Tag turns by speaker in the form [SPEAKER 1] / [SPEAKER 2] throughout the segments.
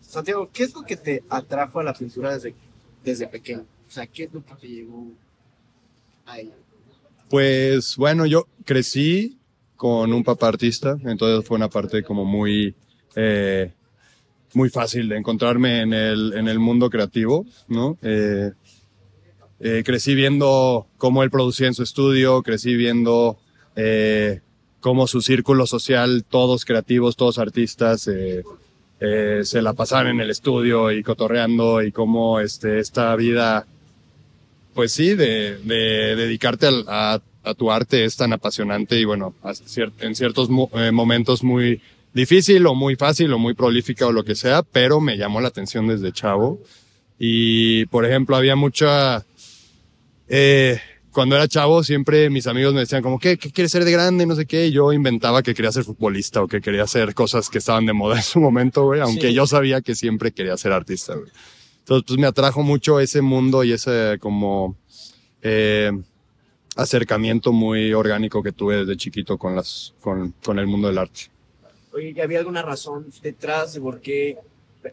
[SPEAKER 1] Santiago, ¿qué es lo que te atrajo a la pintura desde, desde pequeño? O sea, ¿qué es lo que te llegó a ella?
[SPEAKER 2] Pues bueno, yo crecí con un papá artista, entonces fue una parte como muy, eh, muy fácil de encontrarme en el, en el mundo creativo, ¿no? Eh, eh, crecí viendo cómo él producía en su estudio, crecí viendo eh, cómo su círculo social, todos creativos, todos artistas, eh, eh, se la pasaban en el estudio y cotorreando y cómo este, esta vida, pues sí, de, de dedicarte al- a, a tu arte es tan apasionante y bueno, a en ciertos eh, momentos muy difícil o muy fácil o muy prolífica o lo que sea, pero me llamó la atención desde chavo. Y, por ejemplo, había mucha... Eh, cuando era chavo, siempre mis amigos me decían como, ¿qué, qué quieres ser de grande? No sé qué. Y yo inventaba que quería ser futbolista o que quería hacer cosas que estaban de moda en su momento, güey. Aunque
[SPEAKER 3] Sí.
[SPEAKER 2] yo sabía que siempre quería ser artista, güey. Entonces, pues me atrajo mucho ese mundo y ese como eh, acercamiento muy orgánico que tuve desde chiquito con las, con, con el mundo del arte.
[SPEAKER 1] Oye, ¿y ¿había alguna razón detrás de por qué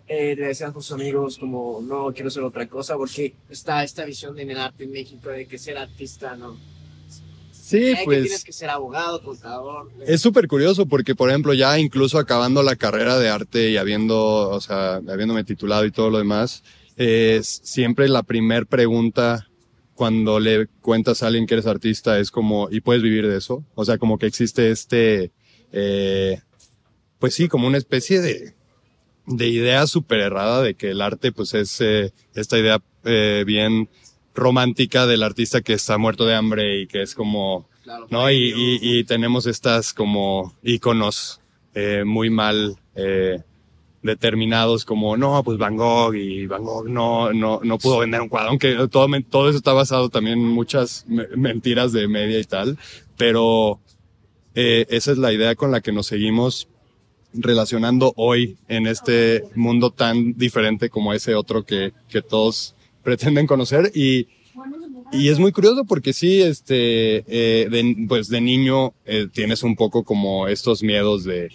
[SPEAKER 1] eh, le decían a tus amigos como, no, quiero ser otra cosa? Porque está esta visión en el arte en México de que ser artista, ¿no?
[SPEAKER 2] Sí,
[SPEAKER 1] Eh, que
[SPEAKER 2] pues.
[SPEAKER 1] tienes que ser abogado, contador.
[SPEAKER 2] Es súper curioso porque, por ejemplo, ya incluso acabando la carrera de arte y habiendo, o sea, habiéndome titulado y todo lo demás, es siempre la primer pregunta cuando le cuentas a alguien que eres artista es como, ¿y puedes vivir de eso? O sea, como que existe este, eh, pues sí, como una especie de, de idea súper errada de que el arte, pues es eh, esta idea eh, bien romántica del artista que está muerto de hambre y que es como,
[SPEAKER 1] Claro,
[SPEAKER 2] ¿no? Y, y, y tenemos estas como íconos eh, muy mal eh, determinados como, no, pues Van Gogh y Van Gogh no, no, no pudo vender un cuadro, aunque todo, todo eso está basado también en muchas me- mentiras de media y tal, pero eh, esa es la idea con la que nos seguimos relacionando hoy en este mundo tan diferente como ese otro que, que todos pretenden conocer y, y es muy curioso porque sí, este, eh, de, pues de niño eh, tienes un poco como estos miedos de,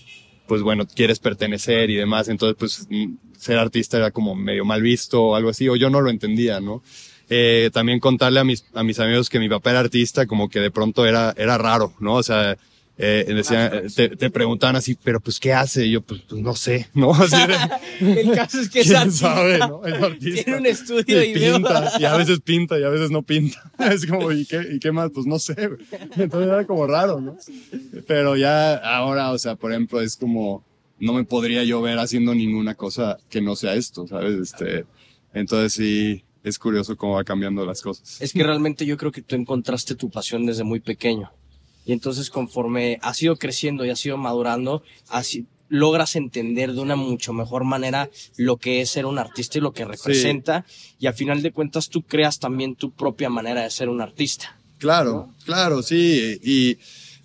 [SPEAKER 2] pues bueno, quieres pertenecer y demás, entonces pues mm, ser artista era como medio mal visto o algo así, o yo no lo entendía, ¿no? Eh, también contarle a mis, a mis amigos que mi papá era artista, como que de pronto era, era raro, ¿no? O sea, eh, decían, eh, te, te preguntaban así, pero pues, ¿qué hace? Y yo, pues, pues, no sé, ¿no? Así de,
[SPEAKER 1] El caso es que es
[SPEAKER 2] ¿Quién
[SPEAKER 1] artista.
[SPEAKER 2] sabe, no? Es artista.
[SPEAKER 1] Tiene un estudio y,
[SPEAKER 2] Y
[SPEAKER 1] veo-
[SPEAKER 2] pinta, y a veces pinta, y a veces no pinta. Es como, ¿y qué, y qué más? Pues no sé. Entonces era como raro, ¿no? Pero ya ahora, o sea, por ejemplo, es como, no me podría yo ver haciendo ninguna cosa que no sea esto, ¿sabes? Este, entonces sí, es curioso cómo va cambiando las cosas.
[SPEAKER 3] Es que realmente yo creo que tú encontraste tu pasión desde muy pequeño. Y entonces conforme has ido creciendo y has ido madurando, así logras entender de una mucho mejor manera lo que es ser un artista y lo que representa. Y al final de cuentas tú creas también tu propia manera de ser un artista.
[SPEAKER 2] Claro, claro, sí. Y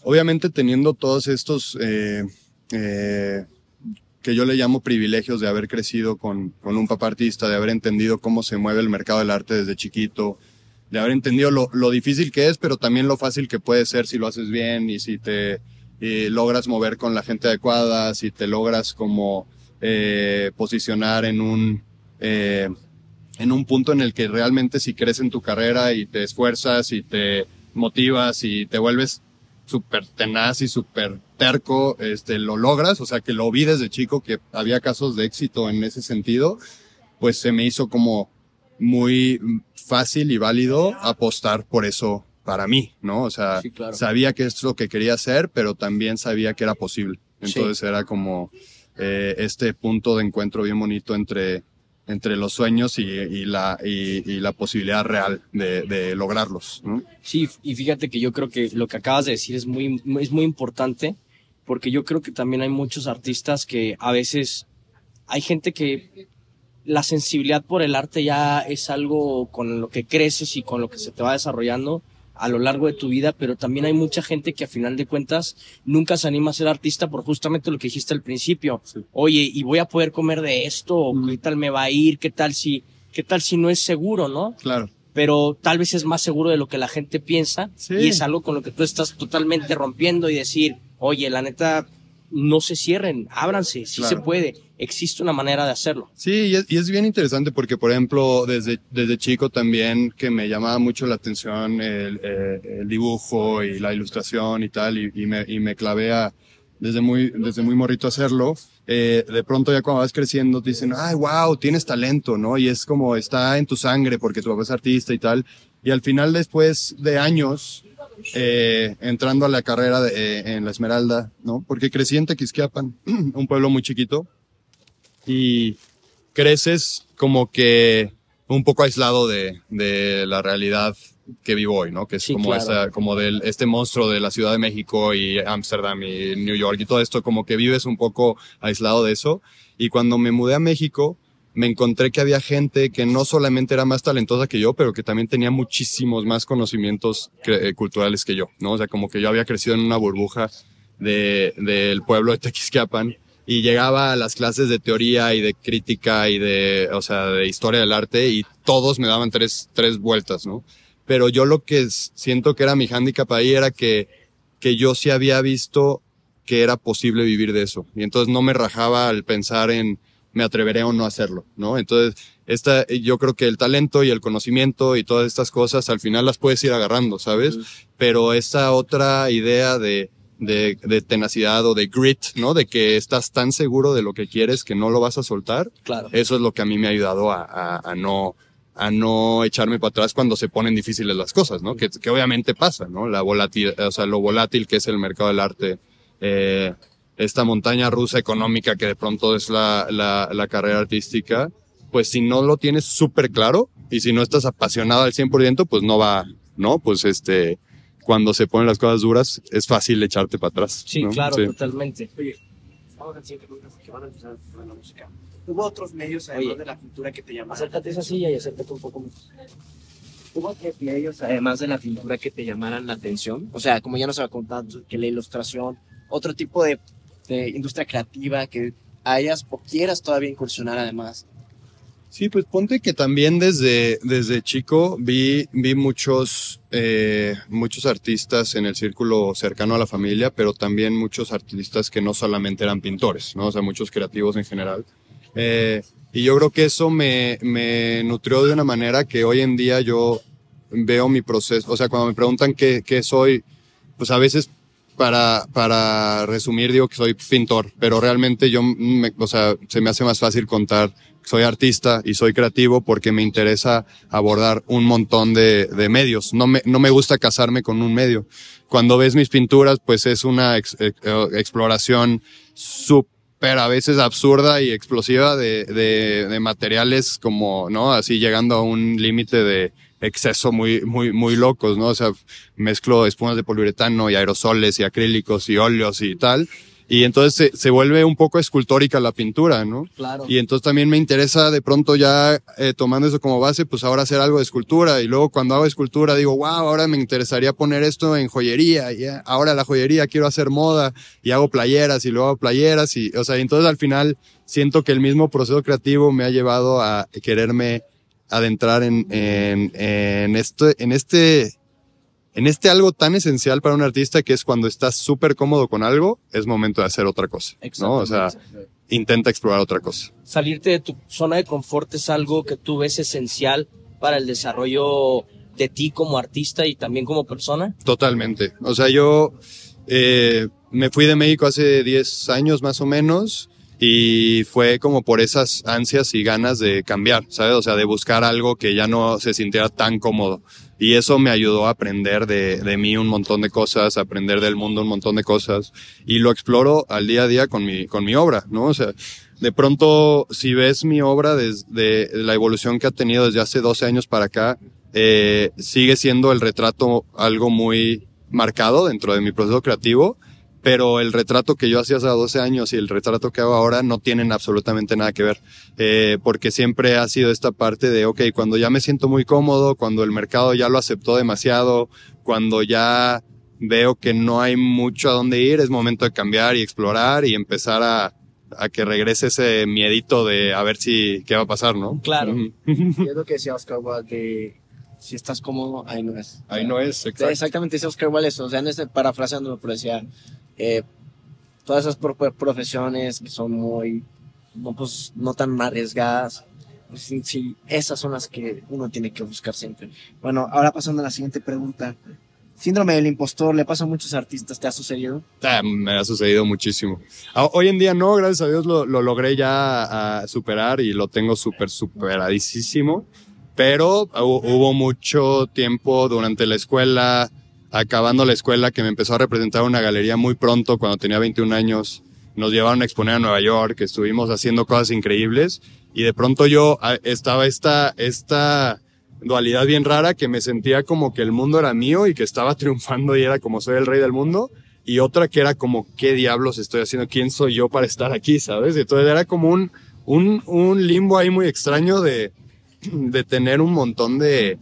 [SPEAKER 2] obviamente teniendo todos estos eh, eh, que yo le llamo privilegios de haber crecido con, con un papá artista, de haber entendido cómo se mueve el mercado del arte desde chiquito, de haber entendido lo, difícil que es, pero también lo fácil que puede ser si lo haces bien y si te logras mover con la gente adecuada, si te logras como eh, posicionar en un eh, en un punto en el que realmente si crees en tu carrera y te esfuerzas y te motivas y te vuelves súper tenaz y súper terco, este, lo logras, o sea que lo vi desde chico que había casos de éxito en ese sentido, pues se me hizo como muy fácil y válido apostar por eso para mí, ¿no? O sea,
[SPEAKER 3] Sí, claro.
[SPEAKER 2] sabía que es lo que quería hacer, pero también sabía que era posible. Entonces era como eh, este punto de encuentro bien bonito entre, entre los sueños y, y la, y, y la posibilidad real de, de lograrlos, ¿no?
[SPEAKER 3] Sí, y fíjate que yo creo que lo que acabas de decir es muy, es muy importante, porque yo creo que también hay muchos artistas que a veces hay gente que la sensibilidad por el arte ya es algo con lo que creces y con lo que se te va desarrollando a lo largo de tu vida, pero también hay mucha gente que a final de cuentas nunca se anima a ser artista por justamente lo que dijiste al principio. Oye, ¿y voy a poder comer de esto? ¿O ¿Qué tal me va a ir? ¿Qué tal si, qué tal si no es seguro, no?
[SPEAKER 2] Claro.
[SPEAKER 3] pero tal vez es más seguro de lo que la gente piensa
[SPEAKER 2] Sí.
[SPEAKER 3] y es algo con lo que tú estás totalmente rompiendo y decir, oye, la neta, no se cierren, ábranse, sí se puede, existe una manera de hacerlo.
[SPEAKER 2] Sí, y es, y es, bien interesante porque, por ejemplo, desde, desde chico también que me llamaba mucho la atención el, eh, el dibujo y la ilustración y tal, y, y, me, y me clavé a, desde muy, desde muy morrito hacerlo. Eh, de pronto ya cuando vas creciendo te dicen, ay, wow, tienes talento, ¿no? Y es como está en tu sangre porque tu papá es artista y tal. Y al final, después de años, eh, entrando a la carrera de, eh, en la Esmeralda, ¿no? Porque crecí en Tequisquiapan, un pueblo muy chiquito, y creces como que un poco aislado de, de la realidad que vivo hoy, ¿no? Que es como, esa, como del, este monstruo de la Ciudad de México y Ámsterdam y New York y todo esto, como que vives un poco aislado de eso. Y cuando me mudé a México, me encontré que había gente que no solamente era más talentosa que yo, pero que también tenía muchísimos más conocimientos eh, culturales que yo, ¿no? O sea, como que yo había crecido en una burbuja de, del pueblo de Tequisquiapan y llegaba a las clases de teoría y de crítica y de, o sea, de historia del arte y todos me daban tres, tres vueltas, ¿no? Pero yo lo que siento que era mi hándicap ahí era que, que yo sí había visto que era posible vivir de eso. Y entonces no me rajaba al pensar en, me atreveré o no a hacerlo, ¿no? Entonces, esta, yo creo que el talento y el conocimiento y todas estas cosas al final las puedes ir agarrando, ¿sabes? Pero esa otra idea de, de, de, tenacidad o de grit, ¿no? De que estás tan seguro de lo que quieres que no lo vas a soltar.
[SPEAKER 3] Claro.
[SPEAKER 2] Eso es lo que a mí me ha ayudado a, a, a no, a no echarme para atrás cuando se ponen difíciles las cosas, ¿no? Que, que obviamente pasa, ¿no? La volatil, o sea, lo volátil que es el mercado del arte, eh, esta montaña rusa económica que de pronto es la, la, la carrera artística, pues si no lo tienes súper claro y si no estás apasionado al 100%, pues no va, ¿no? Pues este, cuando se ponen las cosas duras, es fácil echarte para atrás.
[SPEAKER 3] Sí,
[SPEAKER 2] ¿no?
[SPEAKER 3] claro, sí. totalmente.
[SPEAKER 1] Oye, vamos al siguiente pregunta porque van a empezar con la música. ¿Hubo otros medios además
[SPEAKER 3] Oye,
[SPEAKER 1] de la pintura que te llamaron?
[SPEAKER 3] Acércate a esa silla y acércate un poco más.
[SPEAKER 1] ¿Hubo otros medios además de la pintura que te llamaran la atención? O sea, como ya nos había contado, que la ilustración, otro tipo de, de industria creativa que hayas o quieras todavía incursionar además.
[SPEAKER 2] Sí, pues ponte que también desde, desde chico vi, vi muchos, eh, muchos artistas en el círculo cercano a la familia, pero también muchos artistas que no solamente eran pintores, ¿no? O sea, muchos creativos en general. Eh, y yo creo que eso me, me nutrió de una manera que hoy en día yo veo mi proceso, o sea, cuando me preguntan qué, qué soy, pues a veces para, para resumir digo que soy pintor, pero realmente yo, me, o sea, se me hace más fácil contar soy artista y soy creativo porque me interesa abordar un montón de, de medios. No me, no me gusta casarme con un medio. Cuando ves mis pinturas, pues es una ex, exploración súper a veces absurda y explosiva de, de, de materiales como, ¿no? Así llegando a un límite de exceso muy, muy, muy locos, ¿no? O sea, mezclo espumas de poliuretano y aerosoles y acrílicos y óleos y tal. Y entonces se, se, vuelve un poco escultórica la pintura, ¿no?
[SPEAKER 3] Claro.
[SPEAKER 2] Y entonces también me interesa de pronto ya eh, tomando eso como base, pues ahora hacer algo de escultura. Y luego cuando hago escultura digo, wow, ahora me interesaría poner esto en joyería. Y ahora la joyería quiero hacer moda y hago playeras y luego hago playeras. Y, o sea, entonces al final siento que el mismo proceso creativo me ha llevado a quererme adentrar en, en, en este, en este en este algo tan esencial para un artista que es cuando estás súper cómodo con algo, es momento de hacer otra cosa, ¿no? O sea, intenta explorar otra cosa.
[SPEAKER 3] Salirte de tu zona de confort es algo que tú ves esencial para el desarrollo de ti como artista y también como persona.
[SPEAKER 2] Totalmente. O sea, yo eh, me fui de México hace 10 años más o menos y fue como por esas ansias y ganas de cambiar, ¿sabes? O sea, de buscar algo que ya no se sintiera tan cómodo. Y eso me ayudó a aprender de, de mí un montón de cosas, a aprender del mundo un montón de cosas. Y lo exploro al día a día con mi, con mi obra, ¿no? O sea, de pronto, si ves mi obra desde la evolución que ha tenido desde hace 12 años para acá, eh, sigue siendo el retrato algo muy marcado dentro de mi proceso creativo pero el retrato que yo hacía hace 12 años y el retrato que hago ahora no tienen absolutamente nada que ver, eh, porque siempre ha sido esta parte de, ok, cuando ya me siento muy cómodo, cuando el mercado ya lo aceptó demasiado, cuando ya veo que no hay mucho a dónde ir, es momento de cambiar y explorar y empezar a, a que regrese ese miedito de a ver si qué va a pasar, ¿no?
[SPEAKER 3] Claro.
[SPEAKER 1] y es lo que decía Oscar Wilde, que si estás cómodo, ahí no es.
[SPEAKER 2] Ahí no es,
[SPEAKER 1] exacto. Exactamente, dice Oscar Wilde eso, o sea, no es parafraseándolo, pero decía, eh, todas esas pro- profesiones que son muy, no, pues, no tan arriesgadas. pues, Sí, esas son las que uno tiene que buscar siempre. Bueno, ahora pasando a la siguiente pregunta. Síndrome del impostor le pasa a muchos artistas, ¿te ha sucedido?
[SPEAKER 2] Ah, me ha sucedido muchísimo. Ah, Hoy en día no, gracias a Dios lo, lo logré ya superar y lo tengo súper superadísimo. Pero hu- hubo mucho tiempo durante la escuela, acabando la escuela, que me empezó a representar una galería muy pronto, cuando tenía 21 años. Nos llevaron a exponer a Nueva York, estuvimos haciendo cosas increíbles. Y de pronto yo ah, estaba esta, esta dualidad bien rara que me sentía como que el mundo era mío y que estaba triunfando y era como soy el rey del mundo y otra que era como, ¿qué diablos estoy haciendo? ¿Quién soy yo para estar aquí? ¿Sabes? Entonces era como un, un, un limbo ahí muy extraño de, de tener un montón de,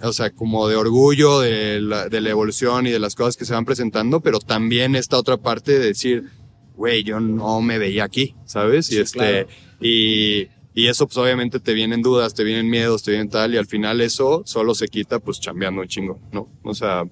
[SPEAKER 2] o sea, como de orgullo de la, de la evolución y de las cosas que se van presentando, pero también esta otra parte de decir, güey, yo no me veía aquí, ¿sabes? y
[SPEAKER 1] Sí,
[SPEAKER 2] este,
[SPEAKER 1] claro.
[SPEAKER 2] y, y eso pues obviamente te vienen dudas, te vienen miedos, te vienen tal, y al final eso solo se quita pues chambeando un chingo, ¿no? O sea,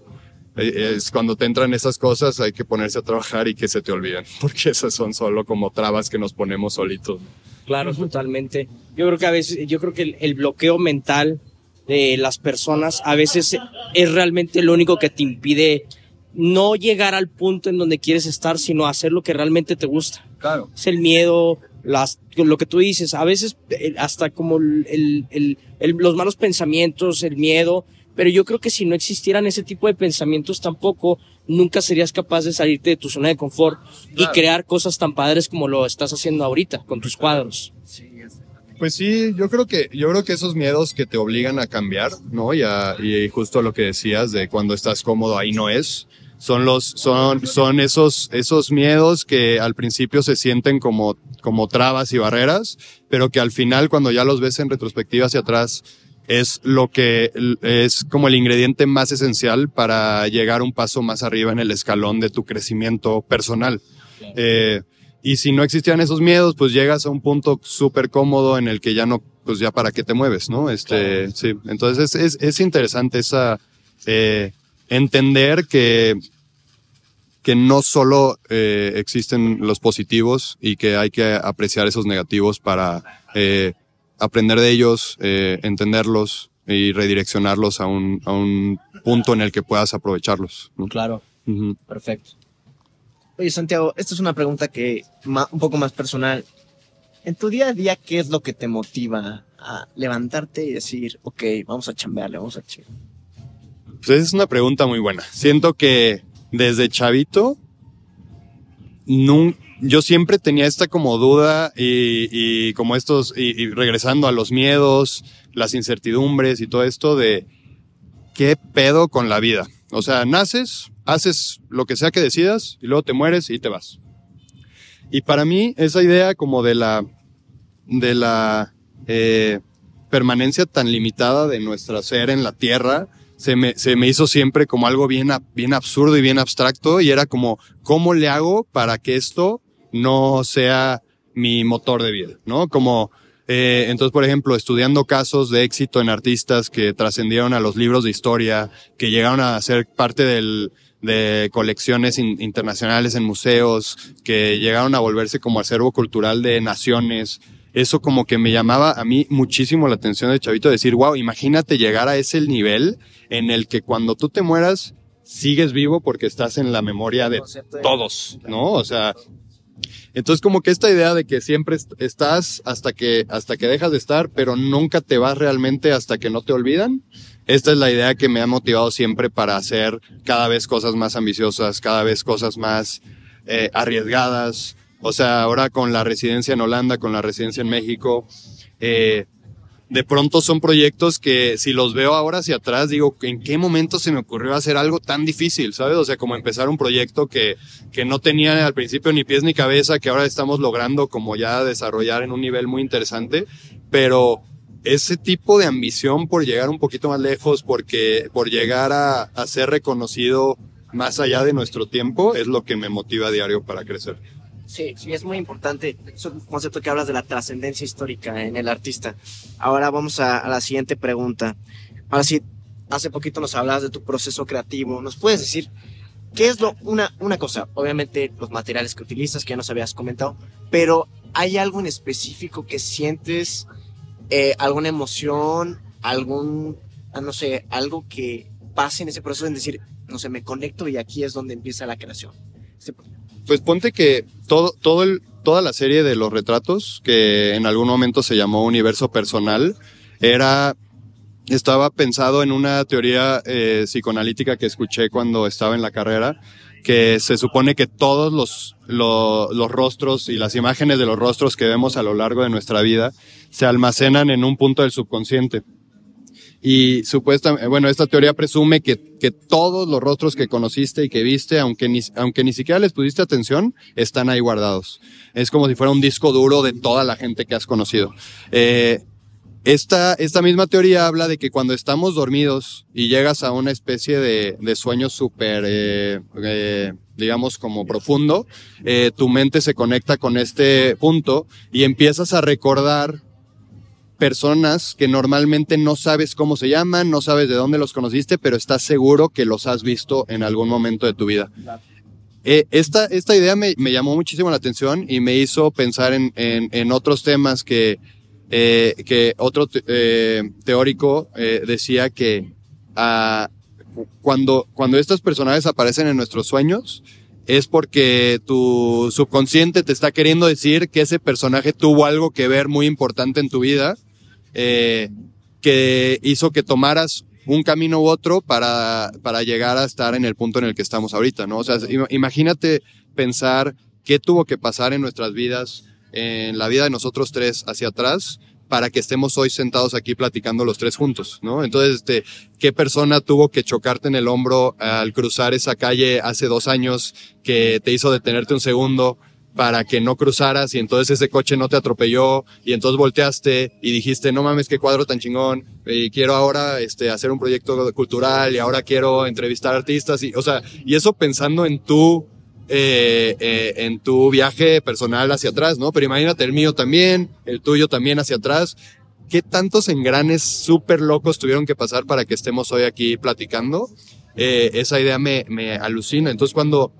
[SPEAKER 2] eh, es cuando te entran esas cosas hay que ponerse a trabajar y que se te olviden, porque esas son solo como trabas que nos ponemos solitos.
[SPEAKER 3] Claro, totalmente. Yo creo que a veces, yo creo que el, el bloqueo mental de las personas a veces es realmente lo único que te impide no llegar al punto en donde quieres estar, sino hacer lo que realmente te gusta.
[SPEAKER 2] Claro.
[SPEAKER 3] Es el miedo, las, lo que tú dices, a veces eh, hasta como el, el- los malos pensamientos, el miedo, pero yo creo que si no existieran ese tipo de pensamientos tampoco, nunca serías capaz de salirte de tu zona de confort y crear cosas tan padres como lo estás haciendo ahorita con tus cuadros.
[SPEAKER 2] Pues sí, yo creo que, yo creo que esos miedos que te obligan a cambiar, ¿no? Y, a- y justo lo que decías de cuando estás cómodo ahí no es, son los, son, son esos, esos miedos que al principio se sienten como, como trabas y barreras, pero que al final cuando ya los ves en retrospectiva hacia atrás, es lo que es como el ingrediente más esencial para llegar un paso más arriba en el escalón de tu crecimiento personal. Eh, y si no existían esos miedos, pues llegas a un punto súper cómodo en el que ya no, pues ya para qué te mueves, ¿no? Este, sí. Entonces es, es, es interesante esa, eh, entender que, que no solo eh, existen los positivos y que hay que apreciar esos negativos para eh, aprender de ellos, entenderlos y redireccionarlos a un, a un punto en el que puedas aprovecharlos. ¿no?
[SPEAKER 3] Claro, perfecto.
[SPEAKER 1] Oye, Santiago, esta es una pregunta que un poco más personal. En tu día a día, ¿qué es lo que te motiva a levantarte y decir, ok, vamos a chambearle, vamos a chambear?
[SPEAKER 2] Pues es una pregunta muy buena. Siento que desde chavito, yo siempre tenía esta como duda y, y como estos, y, y regresando a los miedos, las incertidumbres y todo esto de qué pedo con la vida. O sea, naces, haces lo que sea que decidas y luego te mueres y te vas. Y para mí esa idea como de la, de la eh, permanencia tan limitada de nuestra ser en la tierra, se me, se me hizo siempre como algo bien, bien absurdo y bien abstracto y era como, ¿cómo le hago para que esto no sea mi motor de vida? ¿No? Como, eh, entonces, por ejemplo, estudiando casos de éxito en artistas que trascendieron a los libros de historia, que llegaron a ser parte del, de colecciones in- internacionales en museos, que llegaron a volverse como acervo cultural de naciones. Eso como que me llamaba a mí muchísimo la atención de Chavito, decir, wow, imagínate llegar a ese nivel en el que cuando tú te mueras, sigues vivo porque estás en la memoria de todos, ¿no? O sea, entonces como que esta idea de que siempre est- estás hasta que, hasta que dejas de estar, pero nunca te vas realmente hasta que no te olvidan. Esta es la idea que me ha motivado siempre para hacer cada vez cosas más ambiciosas, cada vez cosas más eh, arriesgadas. O sea, ahora con la residencia en Holanda, con la residencia en México, eh, de pronto son proyectos que si los veo ahora hacia atrás, digo, ¿en qué momento se me ocurrió hacer algo tan difícil? ¿Sabes? O sea, como empezar un proyecto que, que no tenía al principio ni pies ni cabeza, que ahora estamos logrando como ya desarrollar en un nivel muy interesante, pero ese tipo de ambición por llegar un poquito más lejos, porque, por llegar a, ser reconocido más allá de nuestro tiempo, es lo que me motiva a diario para crecer.
[SPEAKER 1] Sí, sí, es muy importante. Es un concepto que hablas de la trascendencia histórica en el artista. Ahora vamos a, a la siguiente pregunta. Ahora sí, hace poquito nos hablabas de tu proceso creativo. ¿Nos puedes decir ¿qué es lo, una, una cosa? Obviamente los materiales que utilizas, que ya nos habías comentado, pero ¿hay algo en específico que sientes, eh, alguna emoción, algún, ah, no sé, algo que pase en ese proceso en decir, no sé, me conecto y aquí es donde empieza la creación?
[SPEAKER 2] Pues ponte que todo, todo el, toda la serie de los retratos, que en algún momento se llamó Universo Personal, era, estaba pensado en una teoría eh, psicoanalítica que escuché cuando estaba en la carrera, que se supone que todos los, lo- los rostros y las imágenes de los rostros que vemos a lo largo de nuestra vida se almacenan en un punto del subconsciente. Y supuestamente, bueno, esta teoría presume que, que todos los rostros que conociste y que viste, aunque ni, aunque ni siquiera les pusiste atención, están ahí guardados. Es como si fuera un disco duro de toda la gente que has conocido. Eh, esta, esta misma teoría habla de que cuando estamos dormidos y llegas a una especie de, de sueño súper, eh, eh, digamos, como profundo, eh, tu mente se conecta con este punto y empiezas a recordar personas que normalmente no sabes cómo se llaman, no sabes de dónde los conociste, pero estás seguro que los has visto en algún momento de tu vida. Esta, esta idea me, me llamó muchísimo la atención y me hizo pensar en, en, en otros temas que, eh, que otro eh, teórico eh, decía que ah, cuando, cuando estos personajes aparecen en nuestros sueños, es porque tu subconsciente te está queriendo decir que ese personaje tuvo algo que ver muy importante en tu vida, que hizo que tomaras un camino u otro para, para llegar a estar en el punto en el que estamos ahorita, ¿no? O sea, im- imagínate pensar qué tuvo que pasar en nuestras vidas, en la vida de nosotros tres hacia atrás, para que estemos hoy sentados aquí platicando los tres juntos, ¿no? Entonces, este, ¿qué persona tuvo que chocarte en el hombro al cruzar esa calle hace dos años que te hizo detenerte un segundo para que no cruzaras y entonces ese coche no te atropelló y entonces volteaste y dijiste, no mames, qué cuadro tan chingón y quiero ahora este, hacer un proyecto cultural y ahora quiero entrevistar artistas y, o sea, y eso pensando en tu, eh, eh, en tu viaje personal hacia atrás, ¿no? Pero imagínate el mío también, el tuyo también hacia atrás. ¿Qué tantos engranes súper locos tuvieron que pasar para que estemos hoy aquí platicando? Eh, esa idea me, me alucina. Entonces cuando,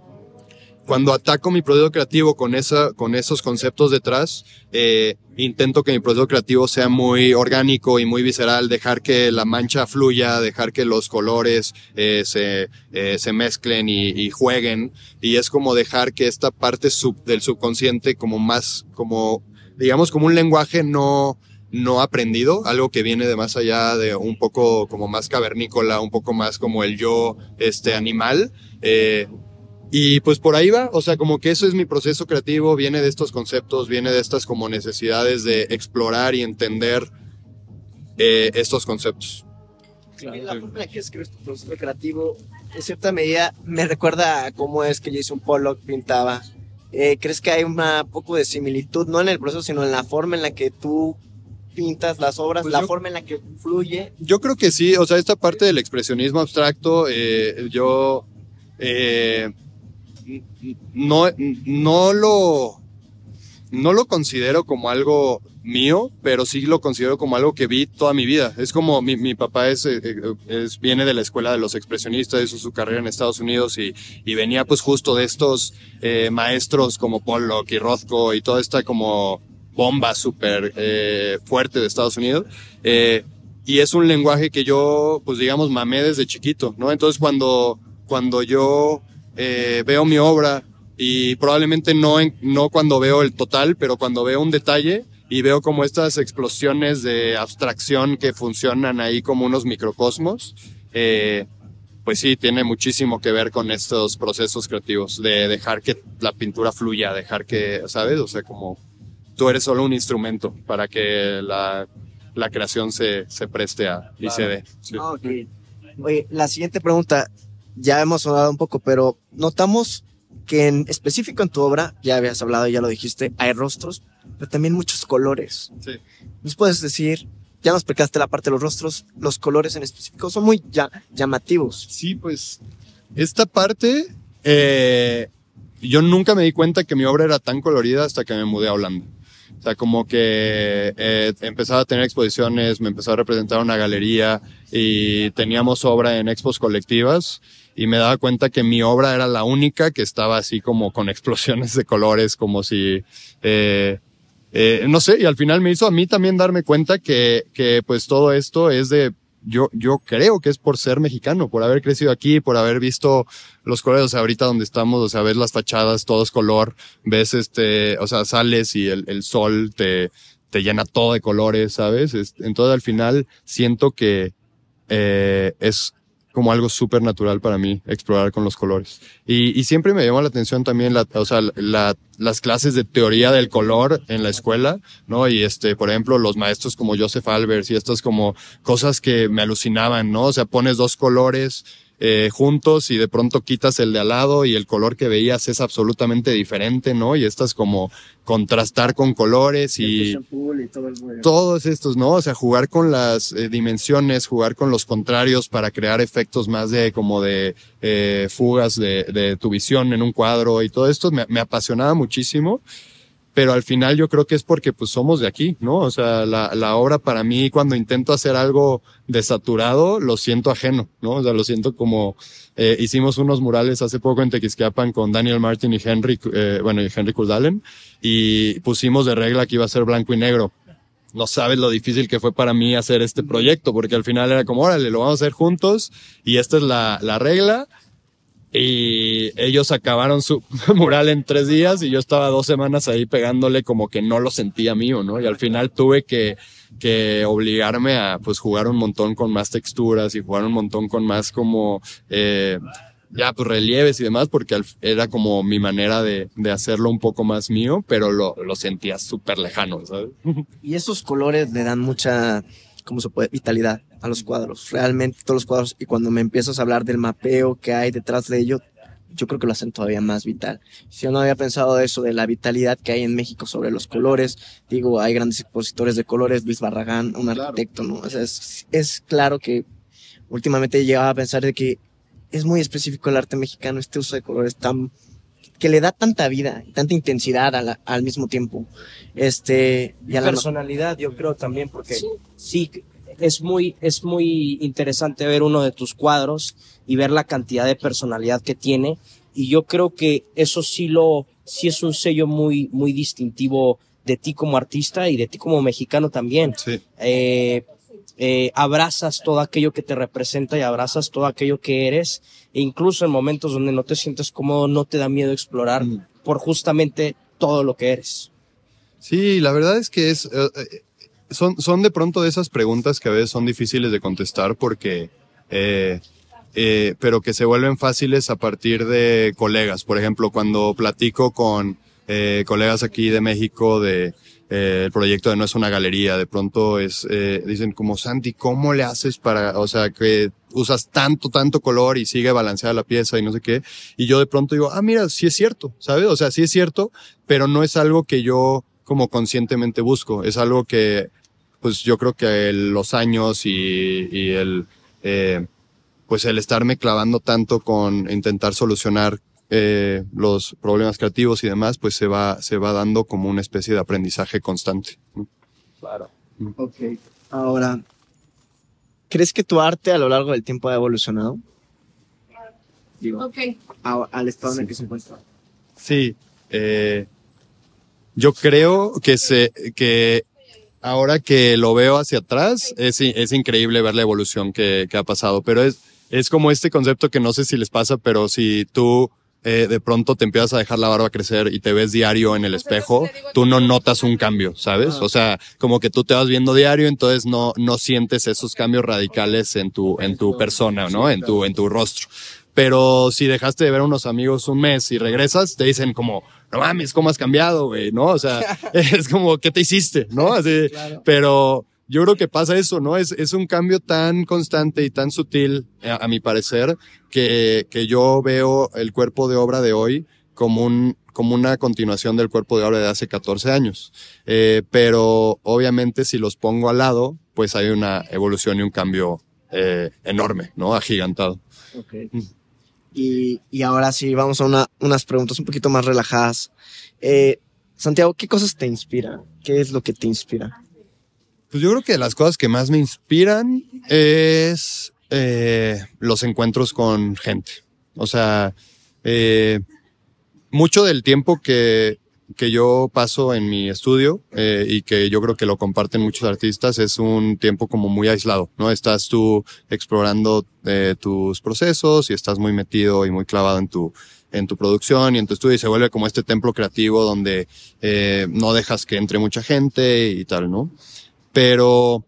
[SPEAKER 2] cuando ataco mi proceso creativo con, esa, con esos conceptos detrás, eh, intento que mi proceso creativo sea muy orgánico y muy visceral, dejar que la mancha fluya, dejar que los colores eh, se, eh, se mezclen y, y jueguen. Y es como dejar que esta parte sub, del subconsciente como más, como, digamos, como un lenguaje no, no aprendido, algo que viene de más allá de un poco como más cavernícola, un poco más como el yo, este animal. Eh, y pues por ahí va, o sea, como que eso es mi proceso creativo, viene de estos conceptos, viene de estas como necesidades de explorar y entender eh, estos conceptos.
[SPEAKER 1] La forma en la que escribes tu proceso creativo, en cierta medida, me recuerda a cómo es que Jason Pollock pintaba. Eh, ¿Crees que hay un poco de similitud, no en el proceso, sino en la forma en la que tú pintas las obras,
[SPEAKER 2] Pues
[SPEAKER 1] la
[SPEAKER 2] yo-
[SPEAKER 1] forma en la que fluye?
[SPEAKER 2] Yo creo que sí, o sea, esta parte del expresionismo abstracto, eh, yo eh, no, no lo no lo considero como algo mío, pero sí lo considero como algo que vi toda mi vida. Es como mi, mi papá es, eh, eh, es- viene de la escuela de los expresionistas, hizo su carrera en Estados Unidos y, y venía pues justo de estos eh, maestros como Pollock y Rothko y toda esta como bomba súper eh, fuerte de Estados Unidos. Eh, y es un lenguaje que yo, pues digamos, mamé desde chiquito, ¿no? Entonces cuando, cuando yo eh, veo mi obra y probablemente no, en- no cuando veo el total, pero cuando veo un detalle y veo como estas explosiones de abstracción que funcionan ahí como unos microcosmos, eh, pues sí, tiene muchísimo que ver con estos procesos creativos, de dejar que la pintura fluya, dejar que, ¿sabes? O sea, como tú eres solo un instrumento para que la, la creación se, se preste a y se dé. Sí.
[SPEAKER 1] Ah, ok. Oye, la siguiente pregunta, ya hemos hablado un poco, pero notamos que en específico en tu obra, ya habías hablado, ya lo dijiste, hay rostros, pero también muchos colores.
[SPEAKER 2] Sí.
[SPEAKER 1] ¿Nos puedes decir, ya nos explicaste la parte de los rostros, los colores en específico son muy ya- llamativos?
[SPEAKER 2] Sí, pues esta parte, eh, yo nunca me di cuenta que mi obra era tan colorida hasta que me mudé a Holanda. O sea, como que eh, empezaba a tener exposiciones, me empezó a representar una galería y teníamos obra en expos colectivas y me daba cuenta que mi obra era la única que estaba así como con explosiones de colores, como si, eh, eh, no sé, y al final me hizo a mí también darme cuenta que, que pues todo esto es de yo, yo creo que es por ser mexicano, por haber crecido aquí, por haber visto los colores, o sea, ahorita donde estamos, o sea, ves las fachadas, todo es color, ves este, o sea, sales y el, el sol te, te llena todo de colores, ¿sabes? Entonces al final siento que eh, es como algo súper natural para mí explorar con los colores. Y, y siempre me llamó la atención también la, o sea, la, las clases de teoría del color en la escuela, ¿no? Y este, por ejemplo, los maestros como Joseph Albers y estas como cosas que me alucinaban, ¿no? O sea, pones dos colores eh, juntos y de pronto quitas el de al lado y el color que veías es absolutamente diferente, ¿no? Y estas como contrastar con colores y,
[SPEAKER 1] y todo el
[SPEAKER 2] todos estos, ¿no? O sea, jugar con las eh, dimensiones, jugar con los contrarios para crear efectos más de como de eh, fugas de, de, tu visión en un cuadro y todo esto me, me apasionaba muchísimo pero al final yo creo que es porque pues somos de aquí, ¿no? O sea, la, la obra para mí cuando intento hacer algo desaturado lo siento ajeno, ¿no? O sea, lo siento como eh, hicimos unos murales hace poco en Tequisquiapan con Daniel Martin y Henry, eh, bueno, y Henry Kuldalen y pusimos de regla que iba a ser blanco y negro. No sabes lo difícil que fue para mí hacer este proyecto, porque al final era como, órale, lo vamos a hacer juntos y esta es la, la regla y ellos acabaron su mural en tres días y yo estaba dos semanas ahí pegándole como que no lo sentía mío, ¿no? Y al final tuve que, que obligarme a pues jugar un montón con más texturas y jugar un montón con más como eh, ya pues relieves y demás porque era como mi manera de, de hacerlo un poco más mío, pero lo, lo sentía súper lejano, ¿sabes?
[SPEAKER 1] Y esos colores le dan mucha, ¿cómo se puede? Vitalidad a los cuadros, realmente todos los cuadros. Y cuando me empiezas a hablar del mapeo que hay detrás de ello, yo creo que lo hacen todavía más vital. Si yo no había pensado eso, de la vitalidad que hay en México sobre los colores, digo, hay grandes expositores de colores, Luis Barragán, un arquitecto, ¿no? O sea, es, es claro que últimamente llegaba a pensar de que es muy específico el arte mexicano, este uso de colores tan que le da tanta vida, tanta intensidad la, al mismo tiempo. Este,
[SPEAKER 3] y a la personalidad, yo creo también, porque sí, sí es muy, es muy interesante ver uno de tus cuadros y ver la cantidad de personalidad que tiene. Y yo creo que eso sí lo, sí es un sello muy, muy distintivo de ti como artista y de ti como mexicano también.
[SPEAKER 2] Sí.
[SPEAKER 3] Eh, eh, abrazas todo aquello que te representa y abrazas todo aquello que eres. E incluso en momentos donde no te sientes cómodo, no te da miedo explorar mm. por justamente todo lo que eres.
[SPEAKER 2] Sí, la verdad es que es, uh, son, son de pronto de esas preguntas que a veces son difíciles de contestar porque, eh, eh, pero que se vuelven fáciles a partir de colegas. Por ejemplo, cuando platico con eh, colegas aquí de México de eh, el proyecto de No es una galería, de pronto es, eh, dicen como Santi, ¿cómo le haces para, o sea, que usas tanto, tanto color y sigue balanceada la pieza y no sé qué? Y yo de pronto digo, ah, mira, sí es cierto, ¿sabes? O sea, sí es cierto, pero no es algo que yo como conscientemente busco. Es algo que, pues yo creo que los años y, y el, eh, pues el estarme clavando tanto con intentar solucionar eh, los problemas creativos y demás, pues se va, se va dando como una especie de aprendizaje constante.
[SPEAKER 3] Claro.
[SPEAKER 1] Ok. Ahora, ¿crees que tu arte a lo largo del tiempo ha evolucionado? Digo,
[SPEAKER 4] Ok.
[SPEAKER 1] a- al estado en el que se encuentra.
[SPEAKER 2] Sí, eh, yo creo que se, que ahora que lo veo hacia atrás, es, es increíble ver la evolución que, que ha pasado, pero es, es como este concepto que no sé si les pasa, pero si tú eh, de pronto te empiezas a dejar la barba crecer y te ves diario en el espejo, tú no notas un cambio, ¿sabes? O sea, como que tú te vas viendo diario, entonces no, no sientes esos cambios radicales en tu, en tu persona, ¿no? En tu, en tu rostro. Pero si dejaste de ver a unos amigos un mes y regresas, te dicen como, no mames, ¿cómo has cambiado, güey? ¿No? O sea, es como, ¿qué te hiciste? ¿No? Así, pero yo creo que pasa eso, ¿no? Es, es un cambio tan constante y tan sutil, a, a mi parecer, que, que yo veo el cuerpo de obra de hoy como un, como una continuación del cuerpo de obra de hace 14 años. Eh, pero obviamente si los pongo al lado, pues hay una evolución y un cambio eh, enorme, ¿no? Agigantado.
[SPEAKER 1] Ok. Y, y ahora sí, vamos a una, unas preguntas un poquito más relajadas. Eh, Santiago, ¿qué cosas te inspiran? ¿Qué es lo que te inspira?
[SPEAKER 2] Pues yo creo que las cosas que más me inspiran es eh, los encuentros con gente. O sea, eh, mucho del tiempo que, que yo paso en mi estudio eh, y que yo creo que lo comparten muchos artistas es un tiempo como muy aislado, ¿no? Estás tú explorando eh, tus procesos y estás muy metido y muy clavado en tu en tu producción y en tu estudio y se vuelve como este templo creativo donde no dejas que entre mucha gente y tal, ¿no? Pero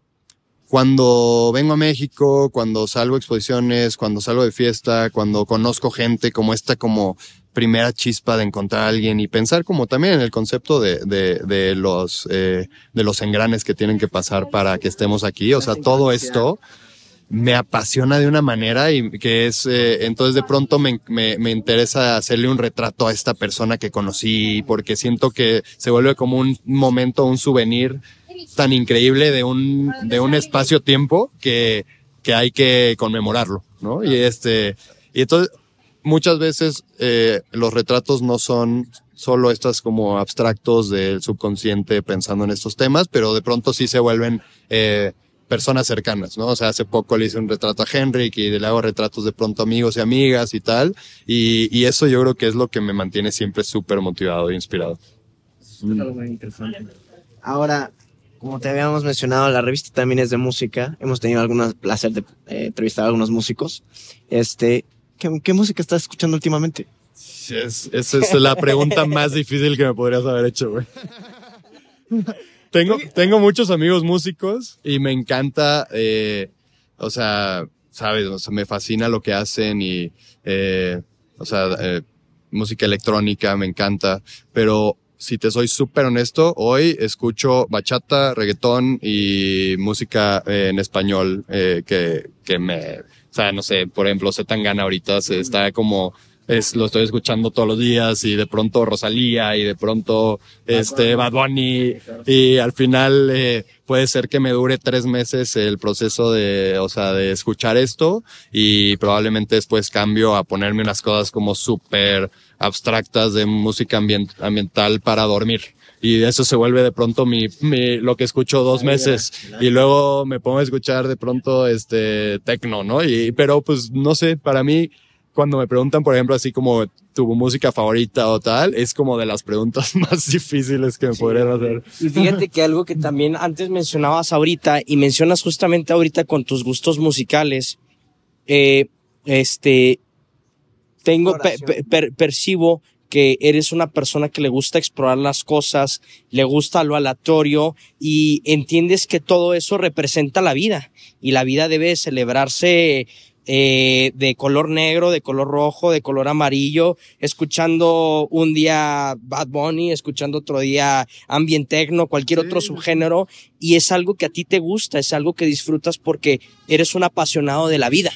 [SPEAKER 2] cuando vengo a México, cuando salgo a exposiciones, cuando salgo de fiesta, cuando conozco gente como esta como primera chispa de encontrar a alguien y pensar como también en el concepto de, de, de los, eh, de los engranes que tienen que pasar para que estemos aquí. O sea, todo esto me apasiona de una manera y que es, eh, entonces de pronto me, me, me, interesa hacerle un retrato a esta persona que conocí porque siento que se vuelve como un momento, un souvenir tan increíble de un, de un espacio-tiempo que, que hay que conmemorarlo, ¿no? Y este, y entonces muchas veces eh, los retratos no son solo estas como abstractos del subconsciente pensando en estos temas, pero de pronto sí se vuelven eh, personas cercanas, ¿no? O sea, hace poco le hice un retrato a Henrik y le hago retratos de pronto amigos y amigas y tal, y, y eso yo creo que es lo que me mantiene siempre súper motivado e inspirado.
[SPEAKER 1] Muy interesante. Ahora, como te habíamos mencionado, la revista también es de música. Hemos tenido algún placer de eh, entrevistar a algunos músicos. Este, ¿qué, ¿qué, música estás escuchando últimamente?
[SPEAKER 2] Es, esa es la pregunta más difícil que me podrías haber hecho, güey. tengo, tengo muchos amigos músicos y me encanta, eh, o sea, sabes, me fascina lo que hacen y, eh, o sea, música electrónica me encanta, pero si te soy súper honesto, hoy escucho bachata, reggaetón y música eh, en español eh, que, que me, o sea, no sé, por ejemplo, Zetangana ahorita se está como, es, lo estoy escuchando todos los días y de pronto Rosalía y de pronto este Bad Bunny y al final eh, puede ser que me dure tres meses el proceso de, o sea, de escuchar esto y probablemente después cambio a ponerme unas cosas como súper abstractas de música ambient, ambiental para dormir. Y eso se vuelve de pronto mi, mi lo que escucho dos meses. Y luego me pongo a escuchar de pronto este tecno, ¿no? Y, pero pues no sé, para mí, cuando me preguntan, por ejemplo, así como tu música favorita o tal, es como de las preguntas más difíciles que me sí, podrían hacer.
[SPEAKER 3] Y fíjate que algo que también antes mencionabas ahorita y mencionas justamente ahorita con tus gustos musicales, eh, este, tengo, per, per, percibo que eres una persona que le gusta explorar las cosas, le gusta lo aleatorio y entiendes que todo eso representa la vida y la vida debe celebrarse eh, de color negro, de color rojo, de color amarillo, escuchando un día Bad Bunny, escuchando otro día ambient techno, cualquier sí. otro subgénero y es algo que a ti te gusta, es algo que disfrutas porque eres un apasionado de la vida.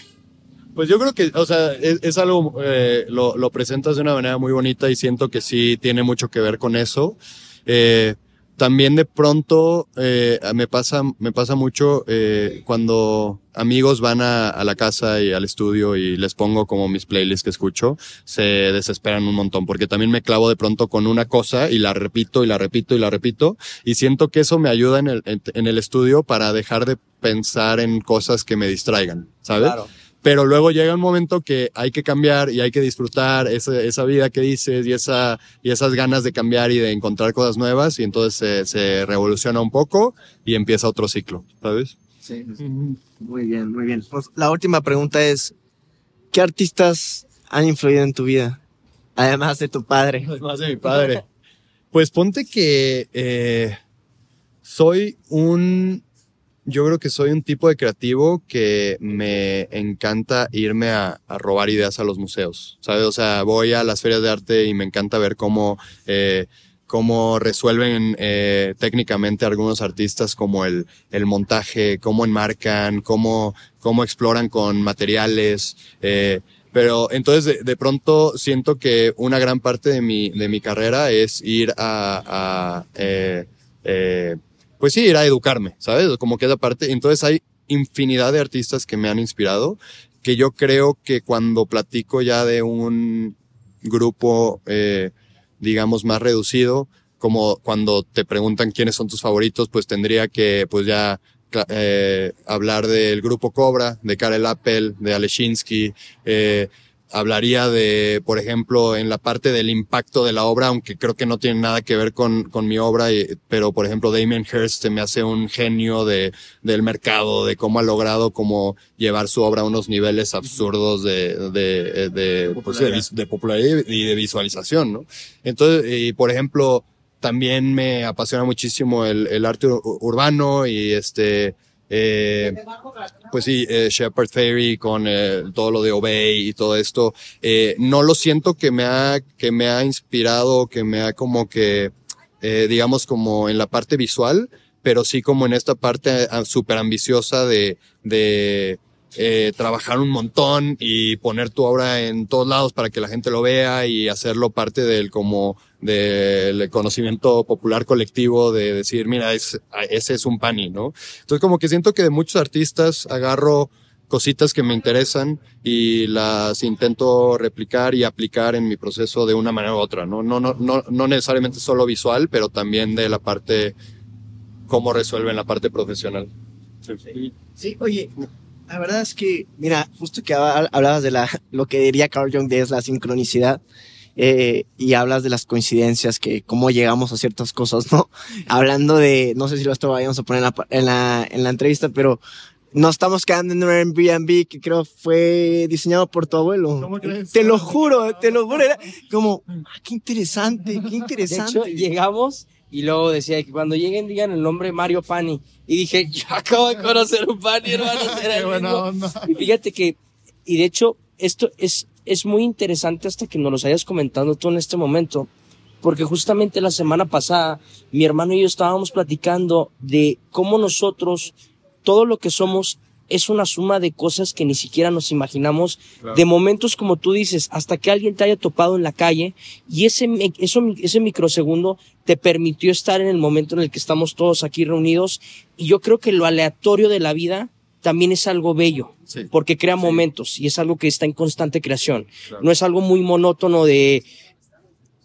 [SPEAKER 2] Pues yo creo que, o sea, es, es algo, eh, lo, lo, presentas de una manera muy bonita y siento que sí tiene mucho que ver con eso. Eh, también de pronto eh, me pasa, me pasa mucho eh, cuando amigos van a, la casa y al estudio y les pongo como mis playlists que escucho, se desesperan un montón porque también me clavo de pronto con una cosa y la repito y la repito y la repito y siento que eso me ayuda en el, en, en el estudio para dejar de pensar en cosas que me distraigan, ¿sabes?
[SPEAKER 3] Claro
[SPEAKER 2] pero luego llega un momento que hay que cambiar y hay que disfrutar esa, esa vida que dices y, esa, y esas ganas de cambiar y de encontrar cosas nuevas y entonces se, se revoluciona un poco y empieza otro ciclo, ¿sabes?
[SPEAKER 1] Sí, muy bien, muy bien. Pues la última pregunta es, ¿qué artistas han influido en tu vida? Además de tu padre.
[SPEAKER 2] Además de mi padre. Pues ponte que eh, soy un yo creo que soy un tipo de creativo que me encanta irme a, robar ideas a los museos, ¿sabes? O sea, voy a las ferias de arte y me encanta ver cómo, eh, cómo resuelven eh, técnicamente algunos artistas como el, el montaje, cómo enmarcan, cómo, cómo exploran con materiales. Eh, pero entonces de, pronto siento que una gran parte de mi, de mi carrera es ir a, a eh, eh, pues sí, ir a educarme, ¿sabes? Como que parte. Entonces hay infinidad de artistas que me han inspirado, que yo creo que cuando platico ya de un grupo, eh, digamos, más reducido, como cuando te preguntan quiénes son tus favoritos, pues tendría que, pues ya, eh, hablar del grupo Cobra, de Karel Appel, de Aleshinsky, eh, hablaría de, por ejemplo, en la parte del impacto de la obra, aunque creo que no tiene nada que ver con, con mi obra, pero por ejemplo, Damien Hirst se me hace un genio de, del mercado, de cómo ha logrado como llevar su obra a unos niveles absurdos de, de, de, pues, de, popularidad y de visualización, ¿no? Entonces, y por ejemplo, también me apasiona muchísimo el, el arte urbano y este, eh, pues sí, eh, Shepard Ferry con eh, todo lo de Obey y todo esto, eh, no lo siento que me ha, que me ha inspirado, que me ha como que, eh, digamos como en la parte visual, pero sí como en esta parte ah, súper ambiciosa de, de eh, trabajar un montón y poner tu obra en todos lados para que la gente lo vea y hacerlo parte del como del conocimiento popular colectivo de decir, mira, es, ese es un pani, ¿no? Entonces como que siento que de muchos artistas agarro cositas que me interesan y las intento replicar y aplicar en mi proceso de una manera u otra, ¿no? No, no, no, no necesariamente solo visual, pero también de la parte, cómo resuelven la parte profesional.
[SPEAKER 1] Sí, sí oye, la verdad es que, mira, justo que hablabas de la, lo que diría Carl Jung de es la sincronicidad, eh, y hablas de las coincidencias, que cómo llegamos a ciertas cosas, ¿no? Hablando de, no sé si lo esto vayamos a poner en la, en la, en la entrevista, pero nos estamos quedando en un Airbnb que creo fue diseñado por tu abuelo. ¿Cómo crees? Te lo juro, te lo juro. Era como, ah, qué interesante, qué interesante.
[SPEAKER 3] De hecho, llegamos y luego decía que cuando lleguen digan el nombre Mario Pani. Y dije, yo acabo de conocer un Pani, hermano. Qué buena onda. Y fíjate que, y de hecho, esto es, es muy interesante hasta que nos lo hayas comentado tú en este momento. Porque justamente la semana pasada, mi hermano y yo estábamos platicando de cómo nosotros, todo lo que somos, es una suma de cosas que ni siquiera nos imaginamos, de momentos como tú dices, hasta que alguien te haya topado en la calle y ese, eso, ese microsegundo te permitió estar en el momento en el que estamos todos aquí reunidos y yo creo que lo aleatorio de la vida también es algo bello, porque crea momentos y es algo que está en constante creación. No es algo muy monótono de,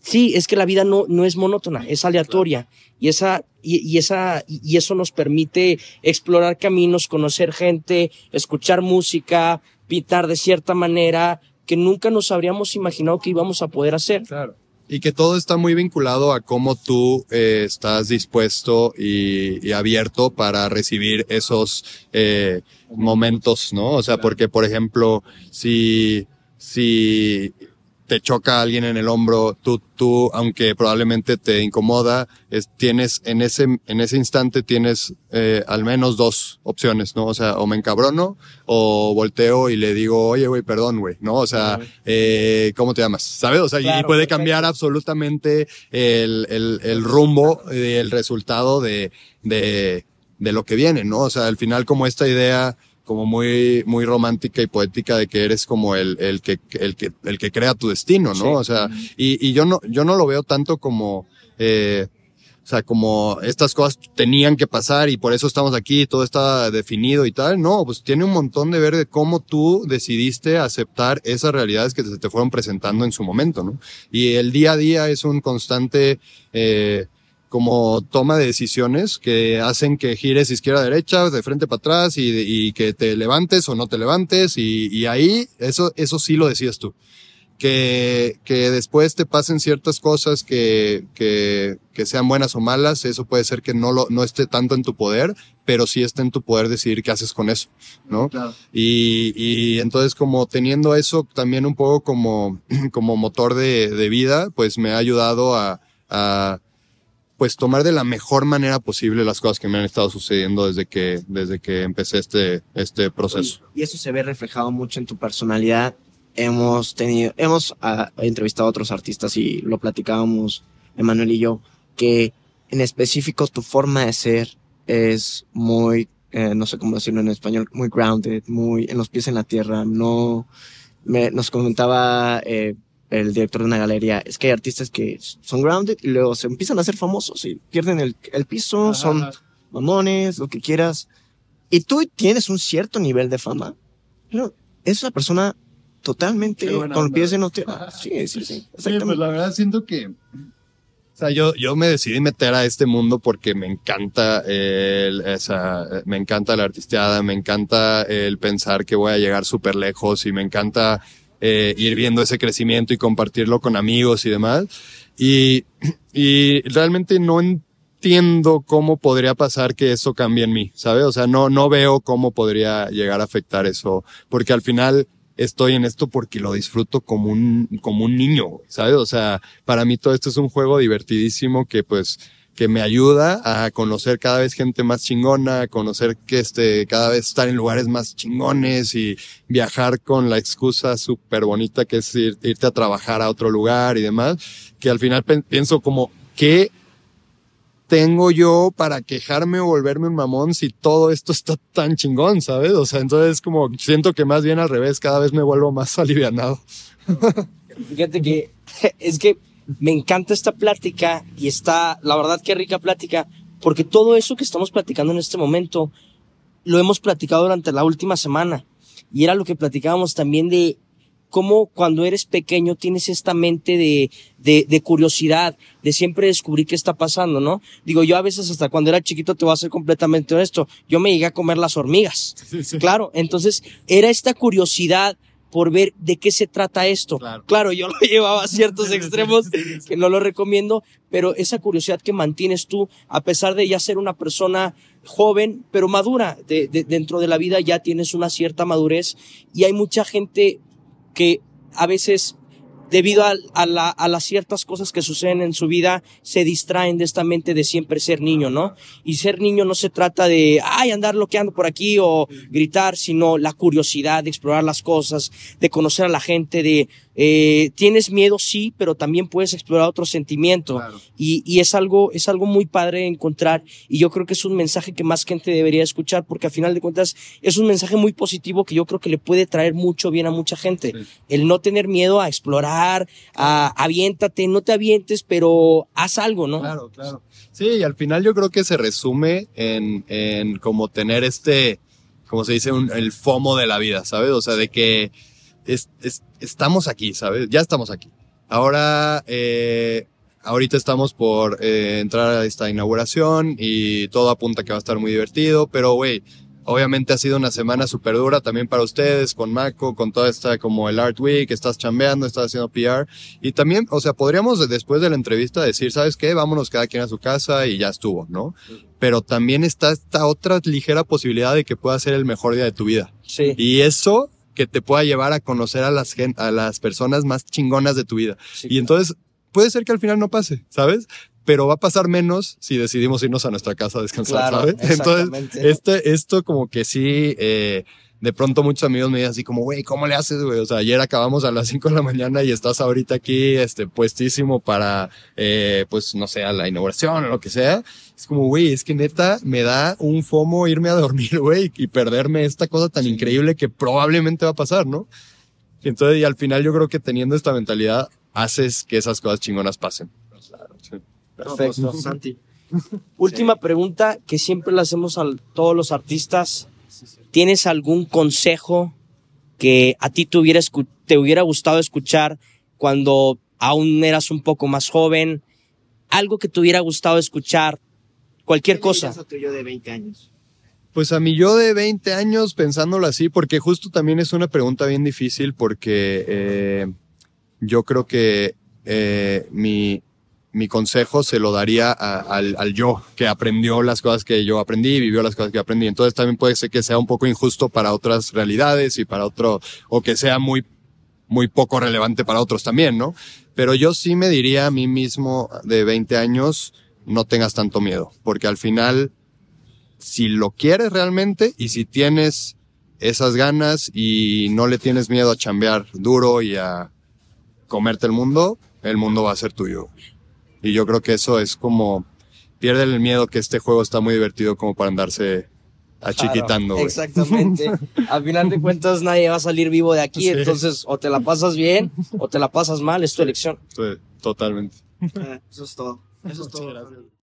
[SPEAKER 3] sí, es que la vida no, no es monótona, es aleatoria y esa y, esa, y eso nos permite explorar caminos, conocer gente, escuchar música, pintar de cierta manera que nunca nos habríamos imaginado que íbamos a poder hacer.
[SPEAKER 2] Claro. Y que todo está muy vinculado a cómo tú eh, estás dispuesto y, y, abierto para recibir esos eh, momentos, ¿no? O sea, porque, por ejemplo, si, si te choca alguien en el hombro, tú, tú, aunque probablemente te incomoda, es, tienes en ese, en ese instante tienes eh, al menos dos opciones, ¿no? O sea, o me encabrono o volteo y le digo, oye, güey, perdón, güey, ¿no? O sea, eh, ¿cómo te llamas? ¿Sabes? O sea, y puede cambiar absolutamente el, el, el rumbo y el resultado de, de, de lo que viene, ¿no? O sea, al final como esta idea como muy, muy romántica y poética de que eres como el, el que, el que, el que crea tu destino, ¿no? O sea, y, y yo no, yo no lo veo tanto como, eh, o sea, como estas cosas tenían que pasar y por eso estamos aquí, todo está definido y tal. No, pues tiene un montón de ver de cómo tú decidiste aceptar esas realidades que se te fueron presentando en su momento, ¿no? Y el día a día es un constante, eh, como toma de decisiones que hacen que gires izquierda a derecha, de frente para atrás y, y que te levantes o no te levantes y, y, ahí eso, eso sí lo decías tú. Que, que después te pasen ciertas cosas que, que, que sean buenas o malas, eso puede ser que no, lo, no esté tanto en tu poder, pero sí está en tu poder decidir qué haces con eso, ¿no? Claro. Y, y entonces como teniendo eso también un poco como, como motor de, de vida, pues me ha ayudado a, a pues tomar de la mejor manera posible las cosas que me han estado sucediendo desde que, desde que empecé este, este proceso.
[SPEAKER 1] Y, eso se ve reflejado mucho en tu personalidad. Hemos tenido, hemos uh, entrevistado a otros artistas y lo platicábamos, Emanuel y yo, que en específico tu forma de ser es muy, eh, no sé cómo decirlo en español, muy grounded, muy en los pies en la tierra. No, me, nos comentaba eh, el director de una galería, es que hay artistas que son grounded y luego se empiezan a hacer famosos y pierden el, el piso, son mamones, lo que quieras. Y tú tienes un cierto nivel de fama, pero es una persona totalmente con pies en otro. Sí, sí, sí.
[SPEAKER 2] Exactamente. pues la verdad siento que O sea, yo, yo me decidí meter a este mundo porque me encanta el, esa, me encanta la artisteada, me encanta el pensar que voy a llegar súper lejos y me encanta eh, ir viendo ese crecimiento y compartirlo con amigos y demás. Y, y realmente no entiendo cómo podría pasar que eso cambie en mí, ¿sabes? O sea, no, no veo cómo podría llegar a afectar eso, porque al final estoy en esto porque lo disfruto como un, como un niño, ¿sabes? O sea, para mí todo esto es un juego divertidísimo que pues, que me ayuda a conocer cada vez gente más chingona, a conocer que este, cada vez estar en lugares más chingones y viajar con la excusa súper bonita que es irte a trabajar a otro lugar y demás, que al final pienso como, ¿qué tengo yo para quejarme o volverme un mamón si todo esto está tan chingón, ¿sabes? O sea, entonces como siento que más bien al revés, cada vez me vuelvo más alivianado.
[SPEAKER 3] Fíjate que es que me encanta esta plática y está, la verdad que rica plática, porque todo eso que estamos platicando en este momento lo hemos platicado durante la última semana. Y era lo que platicábamos también de cómo cuando eres pequeño tienes esta mente de, de, de, curiosidad, de siempre descubrir qué está pasando, ¿no? Digo, yo a veces hasta cuando era chiquito te voy a ser completamente honesto, yo me llegué a comer las hormigas. Claro, entonces era esta curiosidad por ver de qué se trata esto. Claro, claro yo lo llevaba a ciertos extremos que no lo recomiendo, pero esa curiosidad que mantienes tú, a pesar de ya ser una persona joven, pero madura, de, de, dentro de la vida ya tienes una cierta madurez y hay mucha gente que a veces debido a, a, las ciertas cosas que suceden en su vida, se distraen de esta mente de siempre ser niño, ¿no? Y ser niño no se trata de, ay, andar bloqueando por aquí o gritar, sino la curiosidad de explorar las cosas, de conocer a la gente, de eh, tienes miedo, sí, pero también puedes explorar otro sentimiento. Y, y, es algo, es algo muy padre de encontrar. Y yo creo que es un mensaje que más gente debería escuchar, porque a final de cuentas es un mensaje muy positivo que yo creo que le puede traer mucho bien a mucha gente. El no tener miedo a explorar, a aviéntate, no te avientes, pero haz algo, ¿no?
[SPEAKER 2] Claro, claro. Sí, y al final yo creo que se resume en, en como tener este, como se dice, un, el FOMO de la vida, ¿sabes? O sea, de que es, es, estamos aquí, ¿sabes? Ya estamos aquí. Ahora, eh, ahorita estamos por eh, entrar a esta inauguración y todo apunta que va a estar muy divertido, pero güey, obviamente ha sido una semana súper dura también para ustedes, con Mako, con toda esta como el Art Week, estás chambeando, estás haciendo PR y también, o sea, podríamos después de la entrevista decir, ¿sabes qué? Vámonos cada quien a su casa y ya estuvo, ¿no? Pero también está esta otra ligera posibilidad de que pueda ser el mejor día de tu vida.
[SPEAKER 3] Sí.
[SPEAKER 2] Y eso que te pueda llevar a conocer a las, a las personas más chingonas de tu vida. y entonces puede ser que al final no pase, ¿sabes? Pero va a pasar menos si decidimos irnos a nuestra casa a descansar, ¿sabes? Entonces, este, esto como que sí, eh, de pronto muchos amigos me dicen así como, güey, ¿cómo le haces, güey? O sea, ayer acabamos a las 5 de la mañana y estás ahorita aquí, este, puestísimo para, eh, pues, no sé, a la inauguración o lo que sea. Es como, güey, es que neta me da un fomo irme a dormir, güey, y perderme esta cosa tan increíble que probablemente va a pasar, ¿no? Entonces, y al final yo creo que teniendo esta mentalidad, haces que esas cosas chingonas pasen.
[SPEAKER 3] Perfecto, Santi. Última pregunta que siempre le hacemos a todos los artistas ¿Tienes algún consejo que a ti te hubiera, te hubiera gustado escuchar cuando aún eras un poco más joven? Algo que te hubiera gustado escuchar, cualquier cosa.
[SPEAKER 1] A yo de 20 años?
[SPEAKER 2] Pues a mí yo de 20 años, pensándolo así, porque justo también es una pregunta bien difícil, porque eh, yo creo que eh, mi, mi consejo se lo daría al, al, yo, que aprendió las cosas que yo aprendí, vivió las cosas que aprendí. Entonces también puede ser que sea un poco injusto para otras realidades y para otro, o que sea muy, muy poco relevante para otros también, ¿no? Pero yo sí me diría a mí mismo de 20 años, no tengas tanto miedo, porque al final, si lo quieres realmente y si tienes esas ganas y no le tienes miedo a chambear duro y a comerte el mundo, el mundo va a ser tuyo. Y yo creo que eso es como, pierde el miedo que este juego está muy divertido como para andarse achiquitando.
[SPEAKER 3] exactamente. Al final de cuentas nadie va a salir vivo de aquí, entonces o te la pasas bien o te la pasas mal, es tu elección.
[SPEAKER 2] Sí, totalmente.
[SPEAKER 1] eso es todo. Eso es todo.